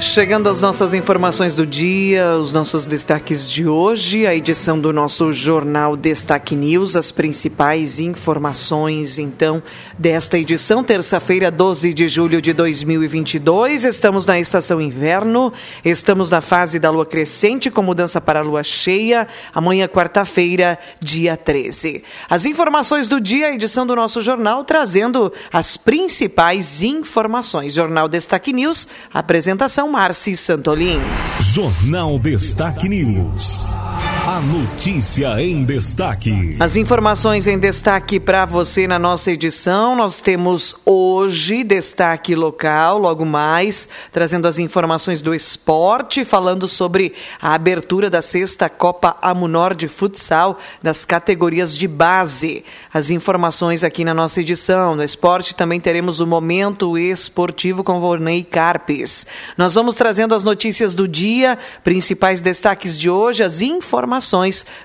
Chegando às nossas informações do dia, os nossos destaques de hoje, a edição do nosso jornal Destaque News, as principais informações, então, desta edição, terça-feira, 12 de julho de 2022. Estamos na estação inverno, estamos na fase da lua crescente com mudança para a lua cheia, amanhã, quarta-feira, dia 13. As informações do dia, a edição do nosso jornal, trazendo as principais informações. Jornal Destaque News, apresentação Marci Santolin. Jornal Destaque News. A notícia em destaque. As informações em destaque para você na nossa edição. Nós temos hoje destaque local, logo mais, trazendo as informações do esporte, falando sobre a abertura da sexta Copa Amunor de Futsal das categorias de base. As informações aqui na nossa edição. No esporte também teremos o momento esportivo com Vornei Carpes. Nós vamos trazendo as notícias do dia, principais destaques de hoje, as informações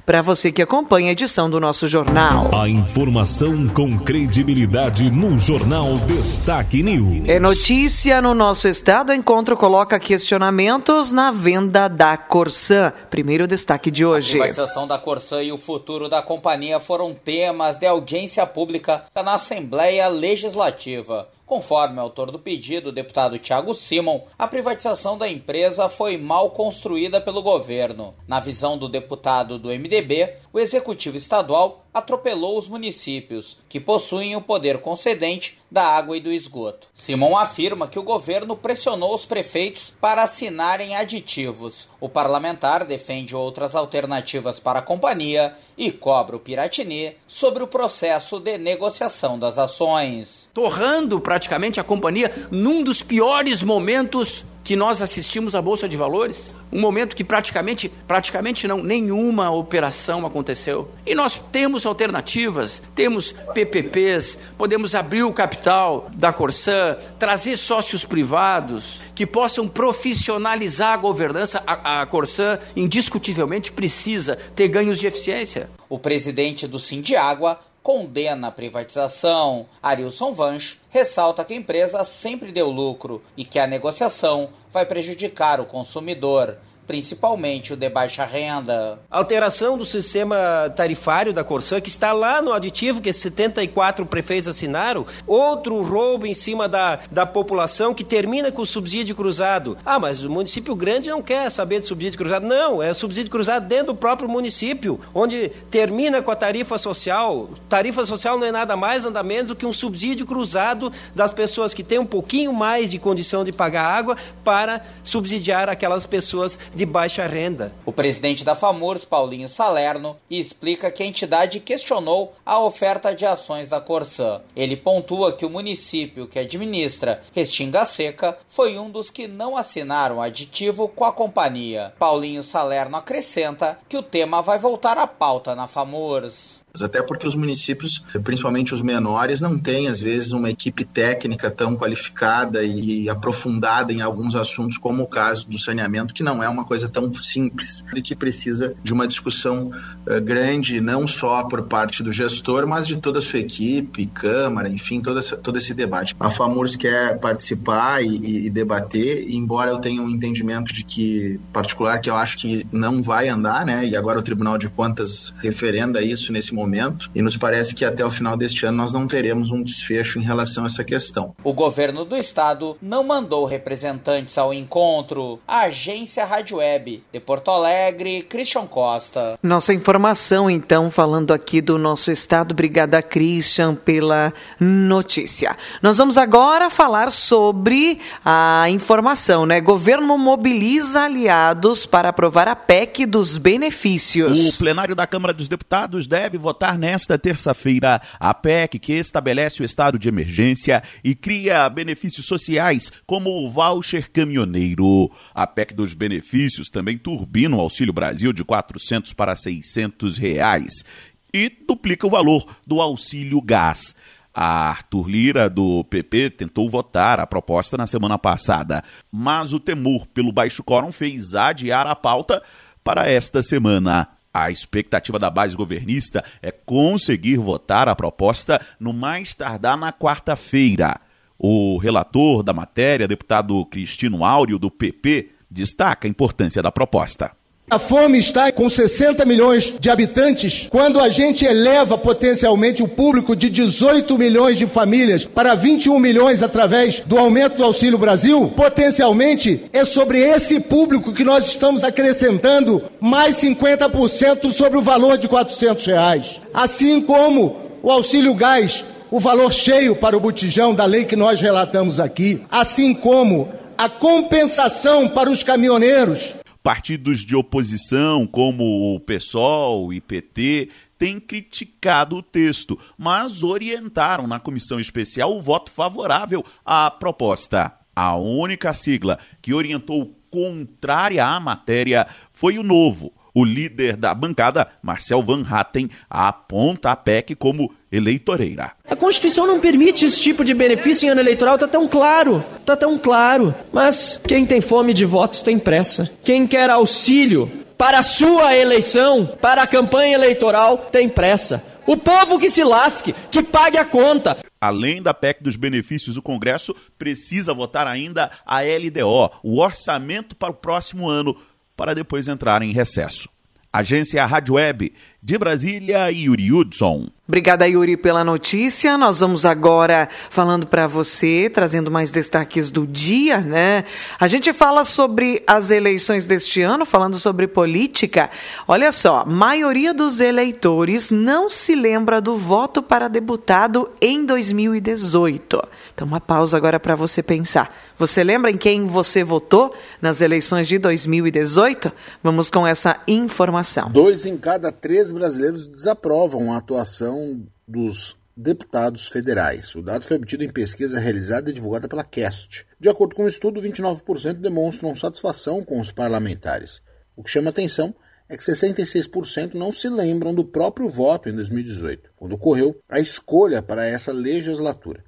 para você que acompanha a edição do nosso jornal. A informação com credibilidade no Jornal Destaque News. É notícia no nosso estado. O encontro coloca questionamentos na venda da Corsã. Primeiro destaque de hoje. A privatização da Corsã e o futuro da companhia foram temas de audiência pública na Assembleia Legislativa. Conforme o autor do pedido, o deputado Tiago Simon, a privatização da empresa foi mal construída pelo governo. Na visão do deputado do MDB, o executivo estadual atropelou os municípios, que possuem o poder concedente da água e do esgoto. Simon afirma que o governo pressionou os prefeitos para assinarem aditivos. O parlamentar defende outras alternativas para a companhia e cobra o Piratini sobre o processo de negociação das ações. Torrando praticamente a companhia num dos piores momentos que nós assistimos à Bolsa de Valores, um momento que praticamente, praticamente não, nenhuma operação aconteceu. E nós temos alternativas, temos PPPs, podemos abrir o capital da Corsã, trazer sócios privados que possam profissionalizar a governança. A, a Corsã indiscutivelmente precisa ter ganhos de eficiência. O presidente do Sindiágua condena a privatização. Arilson Vanch ressalta que a empresa sempre deu lucro e que a negociação vai prejudicar o consumidor principalmente o de baixa renda. Alteração do sistema tarifário da Corsã, que está lá no aditivo que 74 prefeitos assinaram. Outro roubo em cima da, da população que termina com o subsídio cruzado. Ah, mas o município grande não quer saber de subsídio cruzado. Não, é subsídio cruzado dentro do próprio município, onde termina com a tarifa social. Tarifa social não é nada mais, nada menos do que um subsídio cruzado das pessoas que têm um pouquinho mais de condição de pagar água para subsidiar aquelas pessoas de baixa renda. O presidente da FAMURS, Paulinho Salerno, explica que a entidade questionou a oferta de ações da Corsã. Ele pontua que o município que administra Restinga Seca foi um dos que não assinaram aditivo com a companhia. Paulinho Salerno acrescenta que o tema vai voltar à pauta na FAMURS até porque os municípios, principalmente os menores, não têm às vezes uma equipe técnica tão qualificada e aprofundada em alguns assuntos como o caso do saneamento, que não é uma coisa tão simples e que precisa de uma discussão uh, grande, não só por parte do gestor, mas de toda a sua equipe, câmara, enfim, todo, essa, todo esse debate. A FAMURS quer participar e, e debater, embora eu tenha um entendimento de que particular que eu acho que não vai andar, né? E agora o Tribunal de Contas referenda isso nesse momento momento e nos parece que até o final deste ano nós não teremos um desfecho em relação a essa questão. O governo do estado não mandou representantes ao encontro. A agência Rádio Web de Porto Alegre, Christian Costa. Nossa informação então falando aqui do nosso estado. Obrigada Christian pela notícia. Nós vamos agora falar sobre a informação, né? Governo mobiliza aliados para aprovar a PEC dos benefícios. O plenário da Câmara dos Deputados deve votar votar nesta terça-feira a PEC que estabelece o estado de emergência e cria benefícios sociais como o voucher caminhoneiro. A PEC dos benefícios também turbina o Auxílio Brasil de 400 para 600 reais e duplica o valor do auxílio gás. A Arthur Lira, do PP, tentou votar a proposta na semana passada, mas o temor pelo baixo quórum fez adiar a pauta para esta semana. A expectativa da base governista é conseguir votar a proposta no mais tardar na quarta-feira. O relator da matéria, deputado Cristino Áureo, do PP, destaca a importância da proposta. A fome está com 60 milhões de habitantes. Quando a gente eleva potencialmente o público de 18 milhões de famílias para 21 milhões através do aumento do Auxílio Brasil, potencialmente é sobre esse público que nós estamos acrescentando mais 50% sobre o valor de 400 reais. Assim como o auxílio gás, o valor cheio para o botijão da lei que nós relatamos aqui, assim como a compensação para os caminhoneiros Partidos de oposição, como o PSOL e PT, têm criticado o texto, mas orientaram na comissão especial o voto favorável à proposta. A única sigla que orientou contrária à matéria foi o Novo. O líder da bancada, Marcel Van Hatten, aponta a PEC como eleitoreira. A Constituição não permite esse tipo de benefício em ano eleitoral, tá tão claro, tá tão claro. Mas quem tem fome de votos tem pressa. Quem quer auxílio para a sua eleição, para a campanha eleitoral, tem pressa. O povo que se lasque, que pague a conta. Além da PEC dos benefícios, o Congresso precisa votar ainda a LDO, o orçamento para o próximo ano, para depois entrar em recesso. Agência Rádio Web de Brasília, Yuri Hudson. Obrigada, Yuri, pela notícia. Nós vamos agora falando para você, trazendo mais destaques do dia, né? A gente fala sobre as eleições deste ano, falando sobre política. Olha só, maioria dos eleitores não se lembra do voto para deputado em 2018. Então, uma pausa agora para você pensar. Você lembra em quem você votou nas eleições de 2018? Vamos com essa informação. Dois em cada três brasileiros desaprovam a atuação dos deputados federais. O dado foi obtido em pesquisa realizada e divulgada pela CAST. De acordo com o estudo, 29% demonstram satisfação com os parlamentares. O que chama atenção é que 66% não se lembram do próprio voto em 2018, quando ocorreu a escolha para essa legislatura.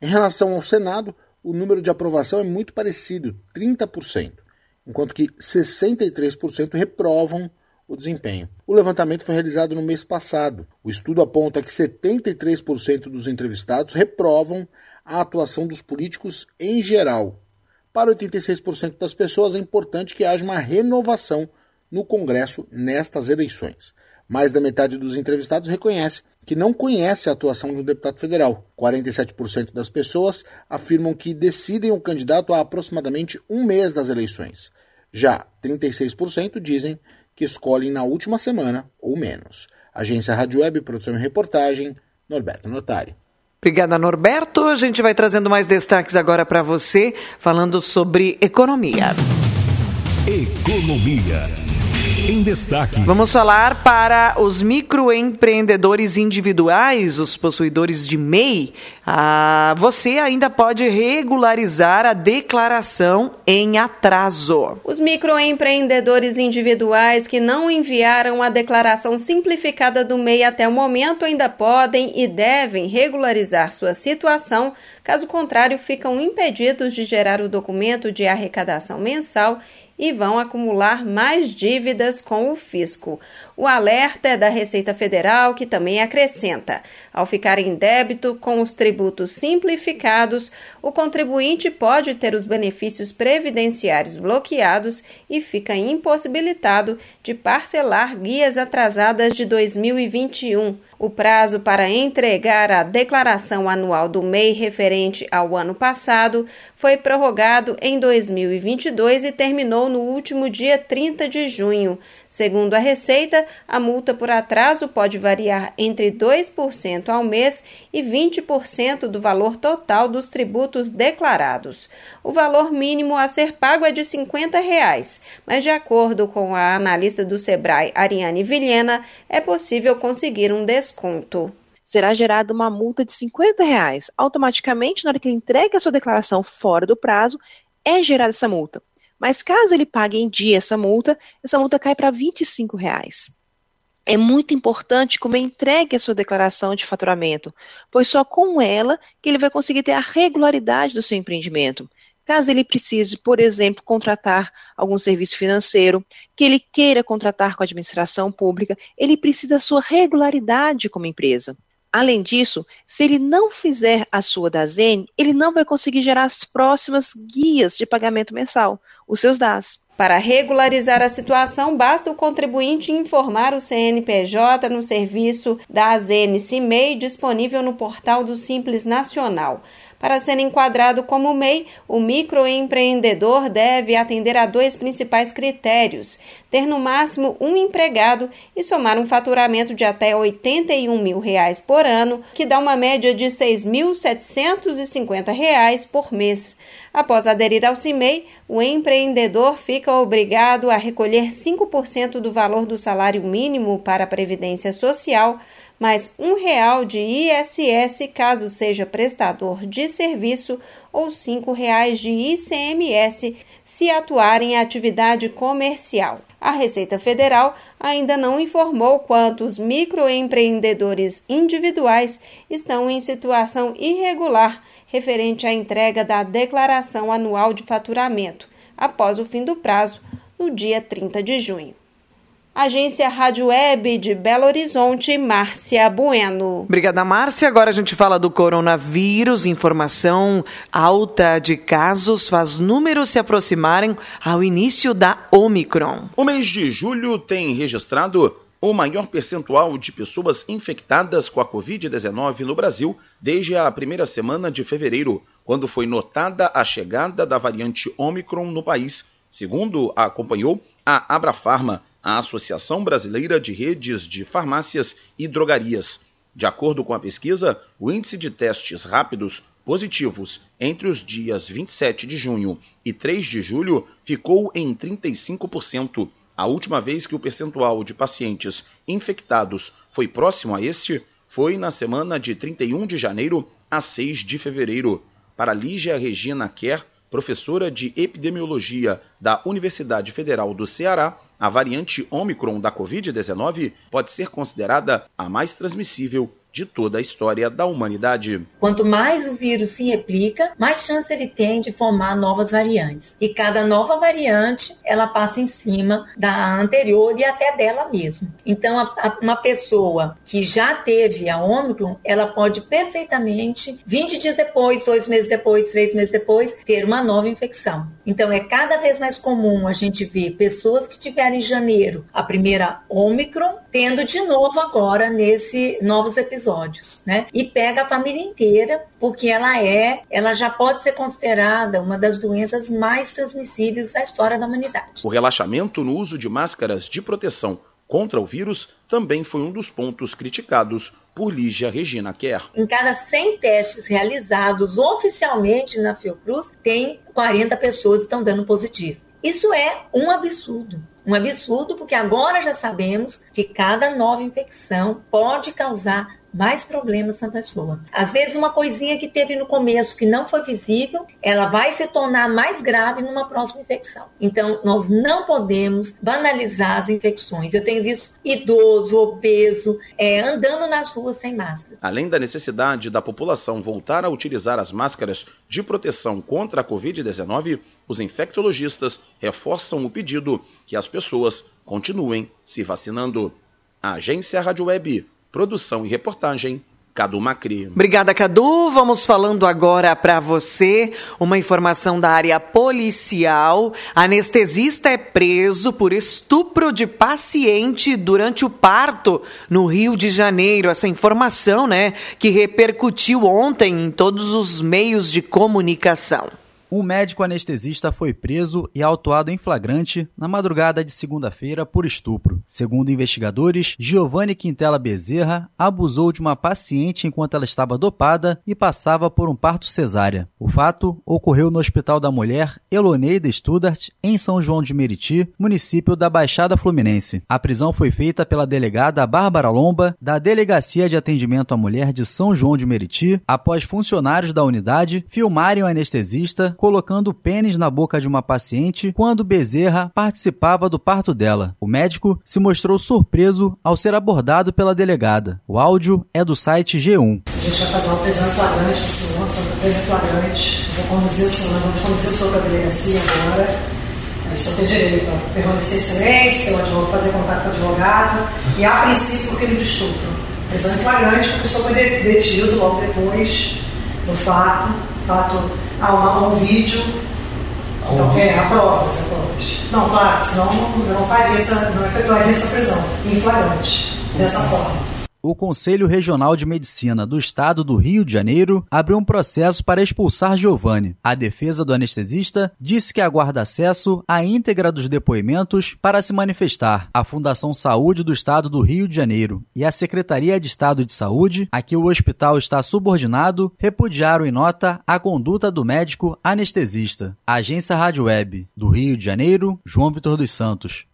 Em relação ao Senado, o número de aprovação é muito parecido, 30%, enquanto que 63% reprovam o desempenho. O levantamento foi realizado no mês passado. O estudo aponta que 73% dos entrevistados reprovam a atuação dos políticos em geral. Para 86% das pessoas é importante que haja uma renovação no Congresso nestas eleições. Mais da metade dos entrevistados reconhece que não conhece a atuação do deputado federal. 47% das pessoas afirmam que decidem o candidato há aproximadamente um mês das eleições. Já 36% dizem que escolhem na última semana ou menos. Agência Rádio Web, produção e reportagem, Norberto Notari. Obrigada, Norberto. A gente vai trazendo mais destaques agora para você, falando sobre economia. Economia. Em destaque. Vamos falar para os microempreendedores individuais, os possuidores de MEI. Ah, você ainda pode regularizar a declaração em atraso. Os microempreendedores individuais que não enviaram a declaração simplificada do MEI até o momento ainda podem e devem regularizar sua situação. Caso contrário, ficam impedidos de gerar o documento de arrecadação mensal e vão acumular mais dívidas com o fisco. O alerta é da Receita Federal, que também acrescenta: ao ficar em débito com os tributos simplificados, o contribuinte pode ter os benefícios previdenciários bloqueados e fica impossibilitado de parcelar guias atrasadas de 2021. O prazo para entregar a declaração anual do MEI referente ao ano passado foi prorrogado em 2022 e terminou no último dia 30 de junho. Segundo a Receita, a multa por atraso pode variar entre 2% ao mês e 20% do valor total dos tributos declarados. O valor mínimo a ser pago é de 50 reais, mas de acordo com a analista do Sebrae, Ariane Vilhena, é possível conseguir um desconto será gerada uma multa de 50 reais. Automaticamente, na hora que ele entrega a sua declaração fora do prazo, é gerada essa multa. Mas caso ele pague em dia essa multa, essa multa cai para 25 reais. É muito importante como entregue a sua declaração de faturamento, pois só com ela que ele vai conseguir ter a regularidade do seu empreendimento. Caso ele precise, por exemplo, contratar algum serviço financeiro, que ele queira contratar com a administração pública, ele precisa da sua regularidade como empresa. Além disso, se ele não fizer a sua da ZEN, ele não vai conseguir gerar as próximas guias de pagamento mensal, os seus DAS. Para regularizar a situação, basta o contribuinte informar o CNPJ no serviço da AZN CIMEI disponível no portal do Simples Nacional. Para ser enquadrado como MEI, o microempreendedor deve atender a dois principais critérios: ter no máximo um empregado e somar um faturamento de até 81 mil reais por ano, que dá uma média de R$ 6.750 por mês. Após aderir ao CIMEI, o empreendedor fica obrigado a recolher 5% do valor do salário mínimo para a Previdência Social mais um real de ISS caso seja prestador de serviço ou cinco reais de ICMS se atuar em atividade comercial. A Receita Federal ainda não informou quantos microempreendedores individuais estão em situação irregular referente à entrega da declaração anual de faturamento, após o fim do prazo, no dia 30 de junho. Agência Rádio Web de Belo Horizonte, Márcia Bueno. Obrigada, Márcia. Agora a gente fala do coronavírus. Informação alta de casos faz números se aproximarem ao início da Omicron. O mês de julho tem registrado o maior percentual de pessoas infectadas com a Covid-19 no Brasil desde a primeira semana de fevereiro, quando foi notada a chegada da variante Omicron no país, segundo acompanhou a Abrafarma a Associação Brasileira de Redes de Farmácias e Drogarias. De acordo com a pesquisa, o índice de testes rápidos positivos entre os dias 27 de junho e 3 de julho ficou em 35%. A última vez que o percentual de pacientes infectados foi próximo a este foi na semana de 31 de janeiro a 6 de fevereiro. Para Lígia Regina Kerr, professora de epidemiologia da Universidade Federal do Ceará, a variante Omicron da Covid-19 pode ser considerada a mais transmissível de toda a história da humanidade. Quanto mais o vírus se replica, mais chance ele tem de formar novas variantes. E cada nova variante, ela passa em cima da anterior e até dela mesma. Então, a, a, uma pessoa que já teve a Ômicron, ela pode perfeitamente, 20 dias depois, dois meses depois, três meses depois, ter uma nova infecção. Então, é cada vez mais comum a gente ver pessoas que tiveram em janeiro a primeira Ômicron, tendo de novo agora nesse novos episódios episódios, né? E pega a família inteira, porque ela é, ela já pode ser considerada uma das doenças mais transmissíveis da história da humanidade. O relaxamento no uso de máscaras de proteção contra o vírus também foi um dos pontos criticados por Lígia Regina Kerr. Em cada 100 testes realizados oficialmente na Fiocruz, tem 40 pessoas que estão dando positivo. Isso é um absurdo. Um absurdo, porque agora já sabemos que cada nova infecção pode causar mais problemas na pessoa. Às vezes, uma coisinha que teve no começo que não foi visível, ela vai se tornar mais grave numa próxima infecção. Então, nós não podemos banalizar as infecções. Eu tenho visto idoso, obeso, é, andando nas ruas sem máscara. Além da necessidade da população voltar a utilizar as máscaras de proteção contra a Covid-19, os infectologistas reforçam o pedido que as pessoas continuem se vacinando. A Agência Rádio Web Produção e reportagem Cadu Macri. Obrigada, Cadu. Vamos falando agora para você uma informação da área policial. Anestesista é preso por estupro de paciente durante o parto no Rio de Janeiro. Essa informação, né, que repercutiu ontem em todos os meios de comunicação. Um médico anestesista foi preso e autuado em flagrante na madrugada de segunda-feira por estupro. Segundo investigadores, Giovanni Quintela Bezerra abusou de uma paciente enquanto ela estava dopada e passava por um parto cesárea. O fato ocorreu no Hospital da Mulher Eloneida Studart, em São João de Meriti, município da Baixada Fluminense. A prisão foi feita pela delegada Bárbara Lomba, da Delegacia de Atendimento à Mulher de São João de Meriti, após funcionários da unidade filmarem o anestesista colocando pênis na boca de uma paciente quando Bezerra participava do parto dela. O médico se mostrou surpreso ao ser abordado pela delegada. O áudio é do site G1. A gente vai fazer uma prisão flagrante do senhor, sobre presa flagrante. Vou conduzir o senhor, vamos conduzir o senhor para a delegacia agora. O senhor tem direito a permanecer em silêncio, advogado, fazer contato com o advogado. E a princípio, crime de estupro. Prisão flagrante, porque o senhor foi detido logo depois do fato. Fato há, uma, há um vídeo. Então, é, há provas, há provas. Não, claro, senão eu não faria essa, não efetuaria essa prisão em flagrante, dessa forma o Conselho Regional de Medicina do Estado do Rio de Janeiro abriu um processo para expulsar Giovanni. A defesa do anestesista disse que aguarda acesso à íntegra dos depoimentos para se manifestar. A Fundação Saúde do Estado do Rio de Janeiro e a Secretaria de Estado de Saúde, a que o hospital está subordinado, repudiaram em nota a conduta do médico anestesista. Agência Rádio Web do Rio de Janeiro, João Vitor dos Santos.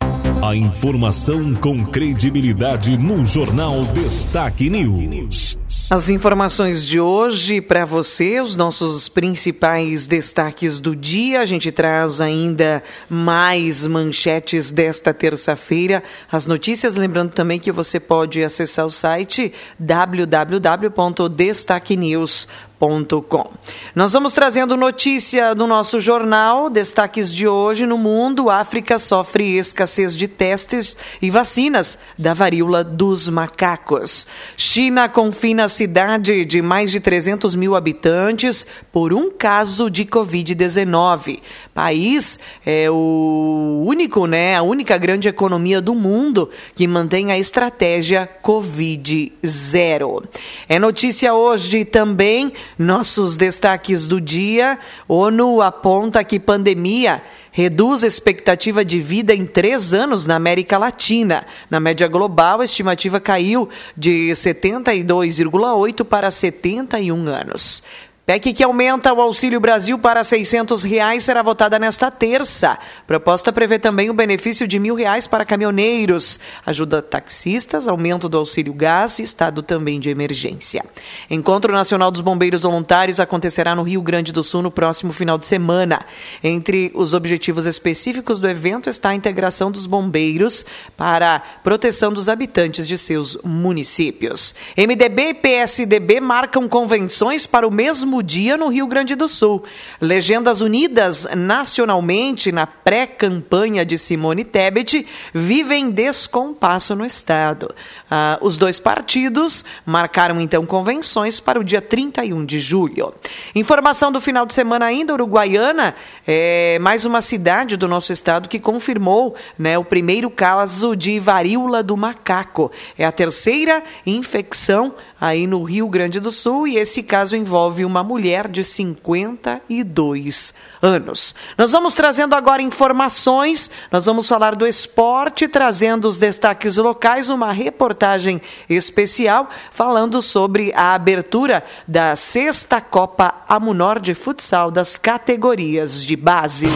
A informação com credibilidade no Jornal Destaque News. As informações de hoje para você, os nossos principais destaques do dia. A gente traz ainda mais manchetes desta terça-feira. As notícias, lembrando também que você pode acessar o site www.destaquenews.com Com. Nós vamos trazendo notícia do nosso jornal, destaques de hoje no mundo. África sofre escassez de testes e vacinas da varíola dos macacos. China confina cidade de mais de 300 mil habitantes por um caso de Covid-19. País é o único, né, a única grande economia do mundo que mantém a estratégia Covid-0. É notícia hoje também nossos destaques do dia. ONU aponta que pandemia reduz a expectativa de vida em três anos na América Latina. Na média global, a estimativa caiu de 72,8 para 71 anos. PEC que aumenta o Auxílio Brasil para 600 reais será votada nesta terça. Proposta prevê também o benefício de mil reais para caminhoneiros, ajuda taxistas, aumento do auxílio gás e estado também de emergência. Encontro Nacional dos Bombeiros Voluntários acontecerá no Rio Grande do Sul no próximo final de semana. Entre os objetivos específicos do evento está a integração dos bombeiros para proteção dos habitantes de seus municípios. MDB e PSDB marcam convenções para o mesmo mesmo dia no Rio Grande do Sul. Legendas unidas nacionalmente na pré-campanha de Simone Tebet vivem descompasso no Estado. Ah, os dois partidos marcaram então convenções para o dia 31 de julho. Informação do final de semana ainda, Uruguaiana, é mais uma cidade do nosso estado que confirmou né, o primeiro caso de varíola do macaco. É a terceira infecção aí no Rio Grande do Sul e esse caso envolve uma mulher de 52 anos. Nós vamos trazendo agora informações, nós vamos falar do esporte, trazendo os destaques locais, uma reportagem especial falando sobre a abertura da sexta Copa Amunor de Futsal das categorias de base.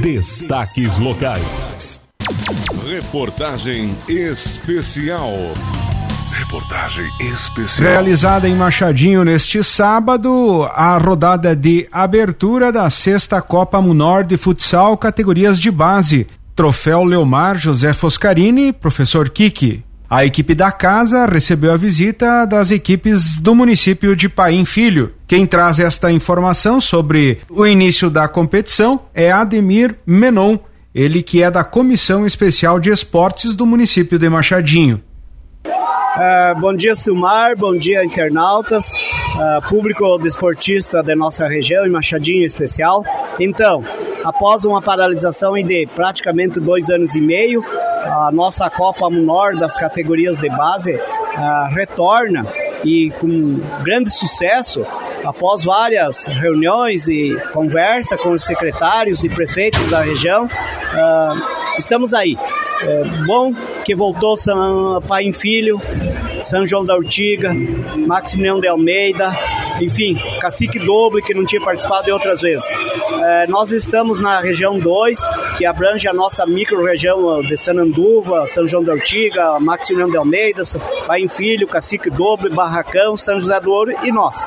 Destaques locais. Reportagem especial. Reportagem especial. Realizada em Machadinho neste sábado, a rodada de abertura da sexta Copa Munor de Futsal categorias de base. Troféu Leomar José Foscarini, professor Kiki. A equipe da casa recebeu a visita das equipes do município de Paim Filho. Quem traz esta informação sobre o início da competição é Ademir Menon, ele que é da Comissão Especial de Esportes do município de Machadinho. Uh, bom dia, Silmar. Bom dia, internautas, uh, público desportista da nossa região, em Machadinho em especial. Então, após uma paralisação de praticamente dois anos e meio, a nossa Copa Menor das categorias de base uh, retorna e com grande sucesso, após várias reuniões e conversa com os secretários e prefeitos da região, estamos aí é, bom que voltou São Pai em Filho, São João da Urtiga, Maximiliano de Almeida, enfim, Cacique Doble, que não tinha participado de outras vezes. É, nós estamos na região 2, que abrange a nossa micro-região de Sananduva, São João da Urtiga, Maximiliano de Almeida, Pai em Filho, Cacique Doble, Barracão, São José do Ouro e nós.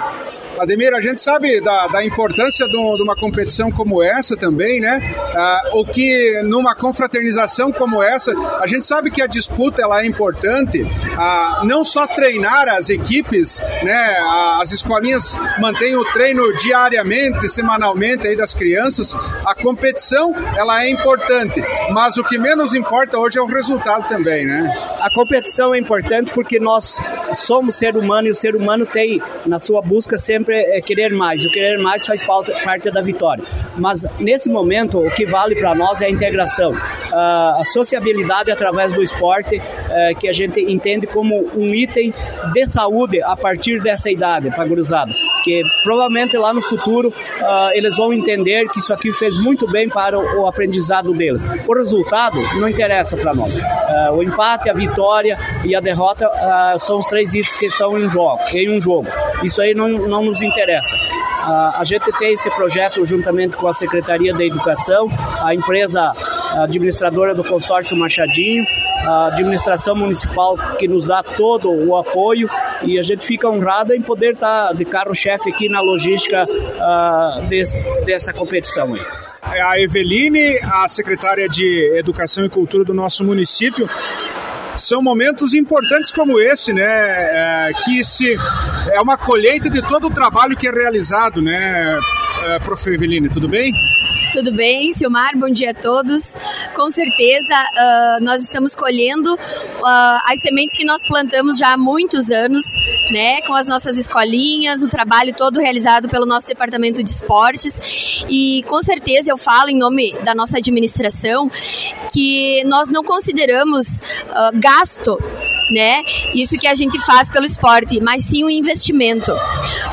Ademir, a gente sabe da, da importância de, uma competição como essa também, né? Ah, o que numa confraternização como essa, a gente sabe que a disputa ela é importante, ah, não só treinar as equipes, né? As escolinhas mantêm o treino diariamente, semanalmente aí das crianças. A competição ela é importante, mas o que menos importa hoje é o resultado também, né? A competição é importante porque nós somos ser humano e o ser humano tem na sua busca sempre é querer mais. O querer mais faz parte da vitória. Mas nesse momento o que vale para nós é a integração, a sociabilidade através do esporte é, que a gente entende como um item de saúde a partir dessa idade para gurizada, que provavelmente lá no futuro uh, eles vão entender que isso aqui fez muito bem para o, aprendizado deles. O resultado não interessa para nós. Uh, o empate, a vitória e a derrota uh, são os três itens que estão em jogo. Em um jogo. Isso aí não, não nos interessa. a gente tem esse projeto juntamente com a Secretaria da Educação, a empresa administradora do consórcio Machadinho, a administração municipal que nos dá todo o apoio e a gente fica honrado em poder estar de carro-chefe aqui na logística uh, desse, dessa competição. Aí. É a Eveline, a secretária de Educação e Cultura do nosso município, são momentos importantes como esse, né? É, que se é uma colheita de todo o trabalho que é realizado, né, é, prof. Eveline, tudo bem? Tudo bem, Silmar? Bom dia a todos. Com certeza, uh, nós estamos colhendo uh, as sementes que nós plantamos já há muitos anos, né? Com as nossas escolinhas, o trabalho todo realizado pelo nosso departamento de esportes. E com certeza eu falo em nome da nossa administração que nós não consideramos uh, gasto né? Isso que a gente faz pelo esporte, mas sim um investimento.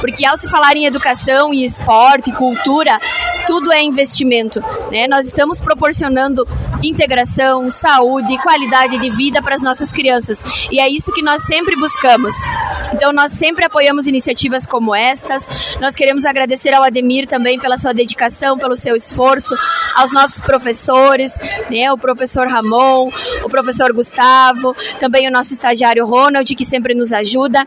Porque ao se falar em educação e esporte, cultura, tudo é investimento, né? Nós estamos proporcionando integração, saúde, qualidade de vida para as nossas crianças. E é isso que nós sempre buscamos. Então nós sempre apoiamos iniciativas como estas. Nós queremos agradecer ao Ademir também pela sua dedicação, pelo seu esforço, aos nossos professores, né? O professor Ramon, o professor Gustavo, também o nosso estagiário Ronald, que sempre nos ajuda.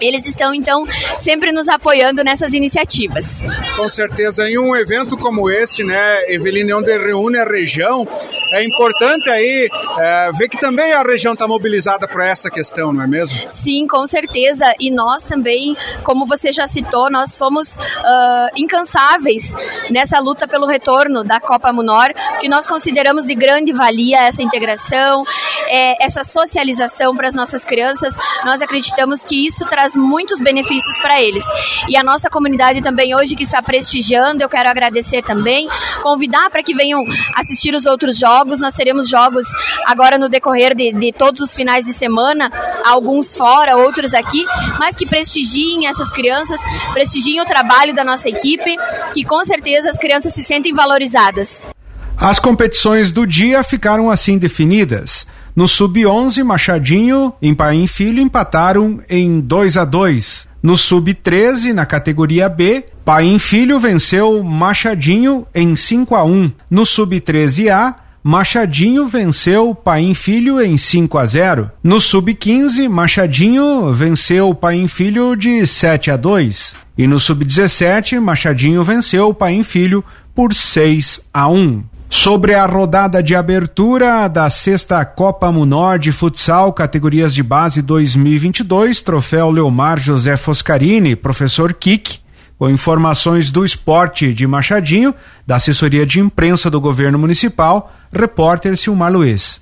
Eles estão, então, sempre nos apoiando nessas iniciativas. Com certeza, em um evento como este, né, Eveline, onde reúne a região, é importante aí é, ver que também a região está mobilizada para essa questão, não é mesmo? Sim, com certeza. E nós também, como você já citou, nós fomos uh, incansáveis nessa luta pelo retorno da Copa Munor, que nós consideramos de grande valia essa integração, é, essa socialização para as nossas crianças. Nós acreditamos que isso traz traz muitos benefícios para eles. E a nossa comunidade também hoje que está prestigiando, eu quero agradecer também, convidar para que venham assistir os outros jogos. Nós teremos jogos agora no decorrer de, de todos os finais de semana, alguns fora, outros aqui, mas que prestigiem essas crianças, prestigiem o trabalho da nossa equipe, que com certeza as crianças se sentem valorizadas. As competições do dia ficaram assim definidas. No Sub-11, Machadinho e Paim Filho empataram em 2 a 2. No Sub-13, na categoria B, Paim Filho venceu Machadinho em 5 a 1. No Sub-13A, Machadinho venceu Paim Filho em 5 a 0. No Sub-15, Machadinho venceu Paim Filho de 7 a 2. E no Sub-17, Machadinho venceu Paim Filho por 6 a 1. Sobre a rodada de abertura da sexta Copa Munor de Futsal, categorias de base 2022, troféu Leomar José Foscarini, professor Kik, com informações do esporte de Machadinho, da assessoria de imprensa do governo municipal, repórter Silmar Luiz.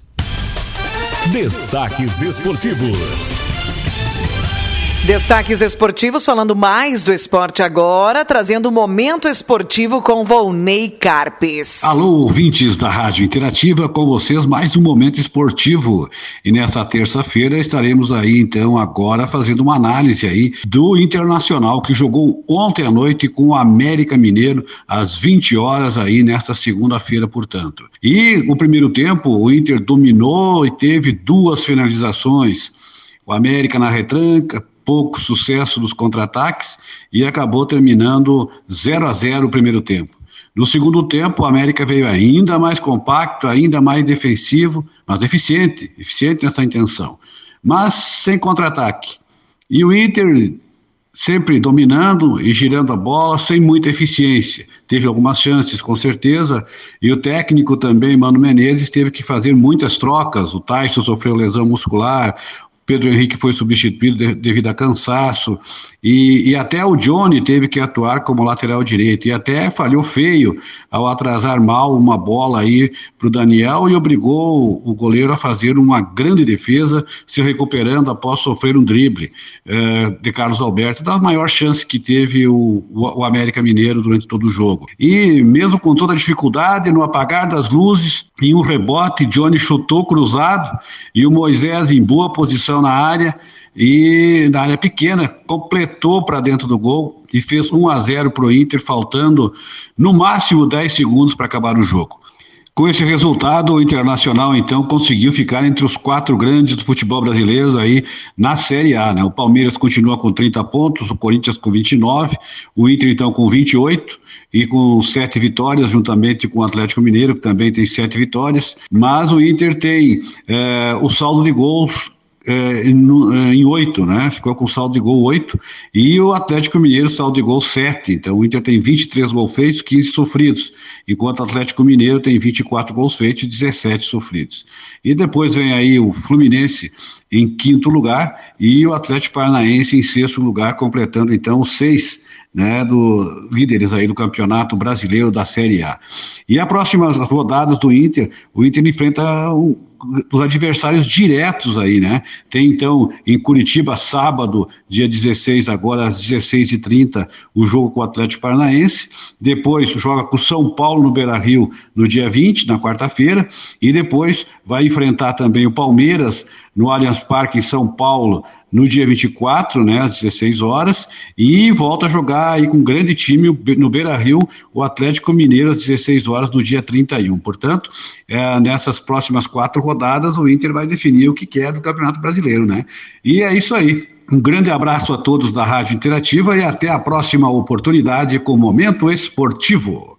Destaques esportivos. Destaques esportivos, falando mais do esporte agora, trazendo o momento esportivo com Volney Carpes. Alô, ouvintes da Rádio Interativa, com vocês mais um momento esportivo. E nesta terça-feira estaremos aí, então, agora fazendo uma análise aí do Internacional que jogou ontem à noite com o América Mineiro às 20 horas aí nesta segunda-feira, portanto. E no primeiro tempo, o Inter dominou e teve duas finalizações. O América na retranca, pouco sucesso nos contra-ataques e acabou terminando 0 a 0 o primeiro tempo. No segundo tempo, o América veio ainda mais compacto, ainda mais defensivo, mas eficiente, eficiente nessa intenção, mas sem contra-ataque. E o Inter sempre dominando e girando a bola sem muita eficiência. Teve algumas chances, com certeza, e o técnico também, Mano Menezes, teve que fazer muitas trocas. O Tyson sofreu lesão muscular, Pedro Henrique foi substituído de, devido a cansaço, e, e, até o Johnny teve que atuar como lateral direito, e até falhou feio ao atrasar mal uma bola aí para o Daniel e obrigou o goleiro a fazer uma grande defesa, se recuperando após sofrer um drible eh, de Carlos Alberto, da maior chance que teve o, o, o América Mineiro durante todo o jogo. E mesmo com toda a dificuldade, no apagar das luzes, em um rebote, Johnny chutou cruzado e o Moisés em boa posição na área e na área pequena completou para dentro do gol e fez 1 a 0 para o Inter, faltando no máximo 10 segundos para acabar o jogo. Com esse resultado, o Internacional então conseguiu ficar entre os quatro grandes do futebol brasileiro aí na Série A, né? O Palmeiras continua com 30 pontos, o Corinthians com 29, o Inter então com 28 e com sete vitórias, juntamente com o Atlético Mineiro, que também tem sete vitórias, mas o Inter tem é, o saldo de gols é, em oito, né? Ficou com saldo de gol oito e o Atlético Mineiro saldo de gol sete. Então o Inter tem 23 gols feitos, 15 sofridos, enquanto o Atlético Mineiro tem 24 gols feitos e 17 sofridos. E depois vem aí o Fluminense em quinto lugar e o Atlético Paranaense em sexto lugar, completando então os seis né, do líderes aí do campeonato brasileiro da Série A. E as próximas rodadas do Inter, o Inter enfrenta um, os adversários diretos aí, né? Tem então em Curitiba, sábado, dia 16, agora às 16h30, o jogo com o Atlético Paranaense. Depois joga com o São Paulo no Beira Rio no dia 20, na quarta-feira. E depois vai enfrentar também o Palmeiras no Allianz Parque em São Paulo no dia 24, né, às 16 horas, e volta a jogar aí com um grande time no Beira Rio, o Atlético Mineiro, às 16 horas do dia 31. Portanto, é, nessas próximas quatro rodadas, o Inter vai definir o que quer do Campeonato Brasileiro, né? E é isso aí. Um grande abraço a todos da Rádio Interativa e até a próxima oportunidade com o Momento Esportivo.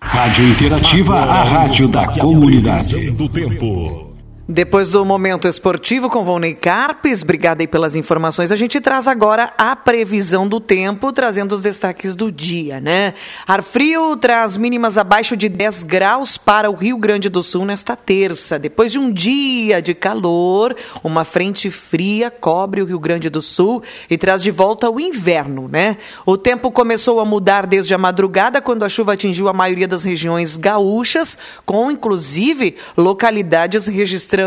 Rádio Interativa, a rádio da comunidade. Do tempo. Depois do momento esportivo com Volney Carpes, obrigada aí pelas informações. A gente traz agora a previsão do tempo, trazendo os destaques do dia, né? Ar frio traz mínimas abaixo de 10 graus para o Rio Grande do Sul nesta terça. Depois de um dia de calor, uma frente fria cobre o Rio Grande do Sul e traz de volta o inverno, né? O tempo começou a mudar desde a madrugada, quando a chuva atingiu a maioria das regiões gaúchas, com inclusive localidades registrando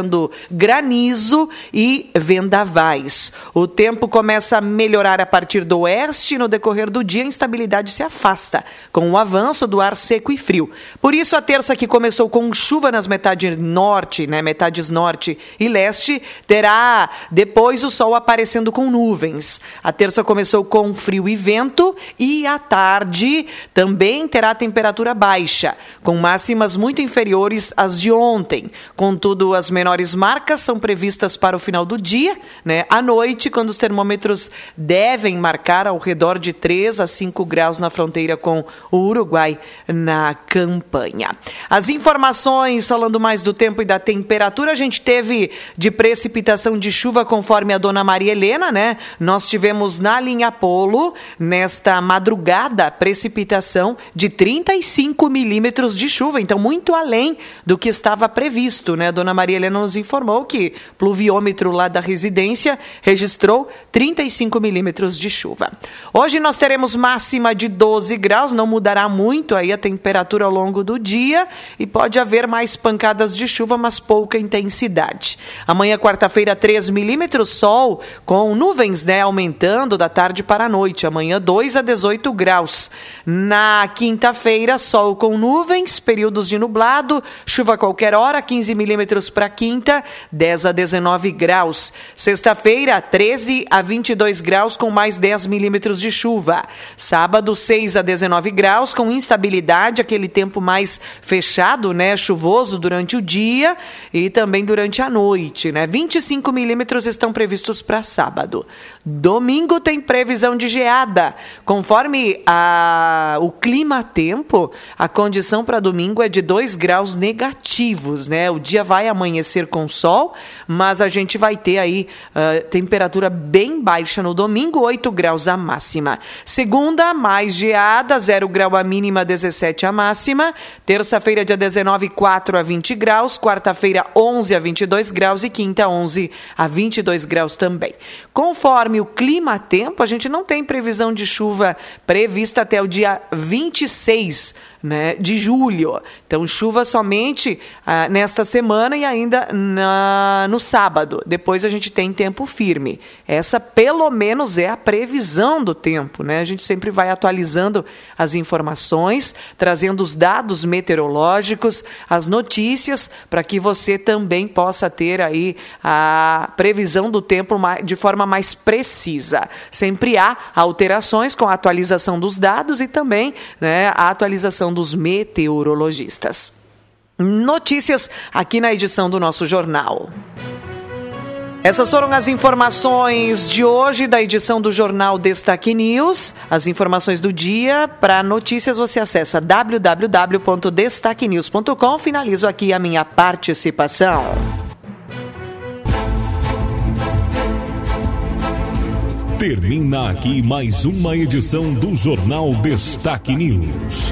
granizo e vendavais. O tempo começa a melhorar a partir do oeste e no decorrer do dia a instabilidade se afasta, com o avanço do ar seco e frio. Por isso, a terça que começou com chuva nas metades norte, né, metades norte e leste, terá depois o sol aparecendo com nuvens. A terça começou com frio e vento e à tarde também terá temperatura baixa, com máximas muito inferiores às de ontem. Contudo, as menores marcas são previstas para o final do dia, né? À noite, quando os termômetros devem marcar ao redor de 3 a 5 graus na fronteira com o Uruguai na campanha. As informações falando mais do tempo e da temperatura, a gente teve de precipitação de chuva conforme a dona Maria Helena, né? Nós tivemos na linha Polo, nesta madrugada, precipitação de 35 milímetros de chuva, então muito além do que estava previsto, né? Dona Maria Helena nos informou que pluviômetro lá da residência registrou 35 milímetros de chuva. Hoje nós teremos máxima de 12 graus, não mudará muito aí a temperatura ao longo do dia e pode haver mais pancadas de chuva, mas pouca intensidade. Amanhã, quarta-feira, 3 milímetros, sol com nuvens, né, aumentando da tarde para a noite. Amanhã, 2 a 18 graus. Na quinta-feira, sol com nuvens, períodos de nublado, chuva a qualquer hora, 15 milímetros para quinta, 10 a 19 graus. Sexta-feira, 13 a 22 graus com mais 10 milímetros de chuva. Sábado, 6 a 19 graus com instabilidade, aquele tempo mais fechado, né, chuvoso durante o dia e também durante a noite, né? 25 milímetros estão previstos para sábado. Domingo tem previsão de geada. Conforme a, o clima-tempo, a condição para domingo é de 2 graus negativos, né? O dia vai amanhecer amanhecer com sol, mas a gente vai ter aí uh, temperatura bem baixa no domingo, 8 graus a máxima. Segunda, mais geada, 0 grau a mínima, 17 a máxima. Terça-feira, dia 19, 4 a 20 graus. Quarta-feira, 11 a 22 graus. E quinta, 11 a 22 graus também. Conforme o clima-tempo, a gente não tem previsão de chuva prevista até o dia 26 né, de julho. Então, chuva somente ah, nesta semana e ainda na, no sábado. Depois a gente tem tempo firme. Essa, pelo menos, é a previsão do tempo. Né? A gente sempre vai atualizando as informações, trazendo os dados meteorológicos, as notícias, para que você também possa ter aí a previsão do tempo de forma mais precisa. Sempre há alterações com a atualização dos dados e também né, a atualização dos meteorologistas. Notícias aqui na edição do nosso jornal. Essas foram as informações de hoje da edição do jornal Destaque News. As informações do dia. Para notícias, você acessa www.destaquenews.com. Finalizo aqui a minha participação. Termina aqui mais uma edição do jornal Destaque News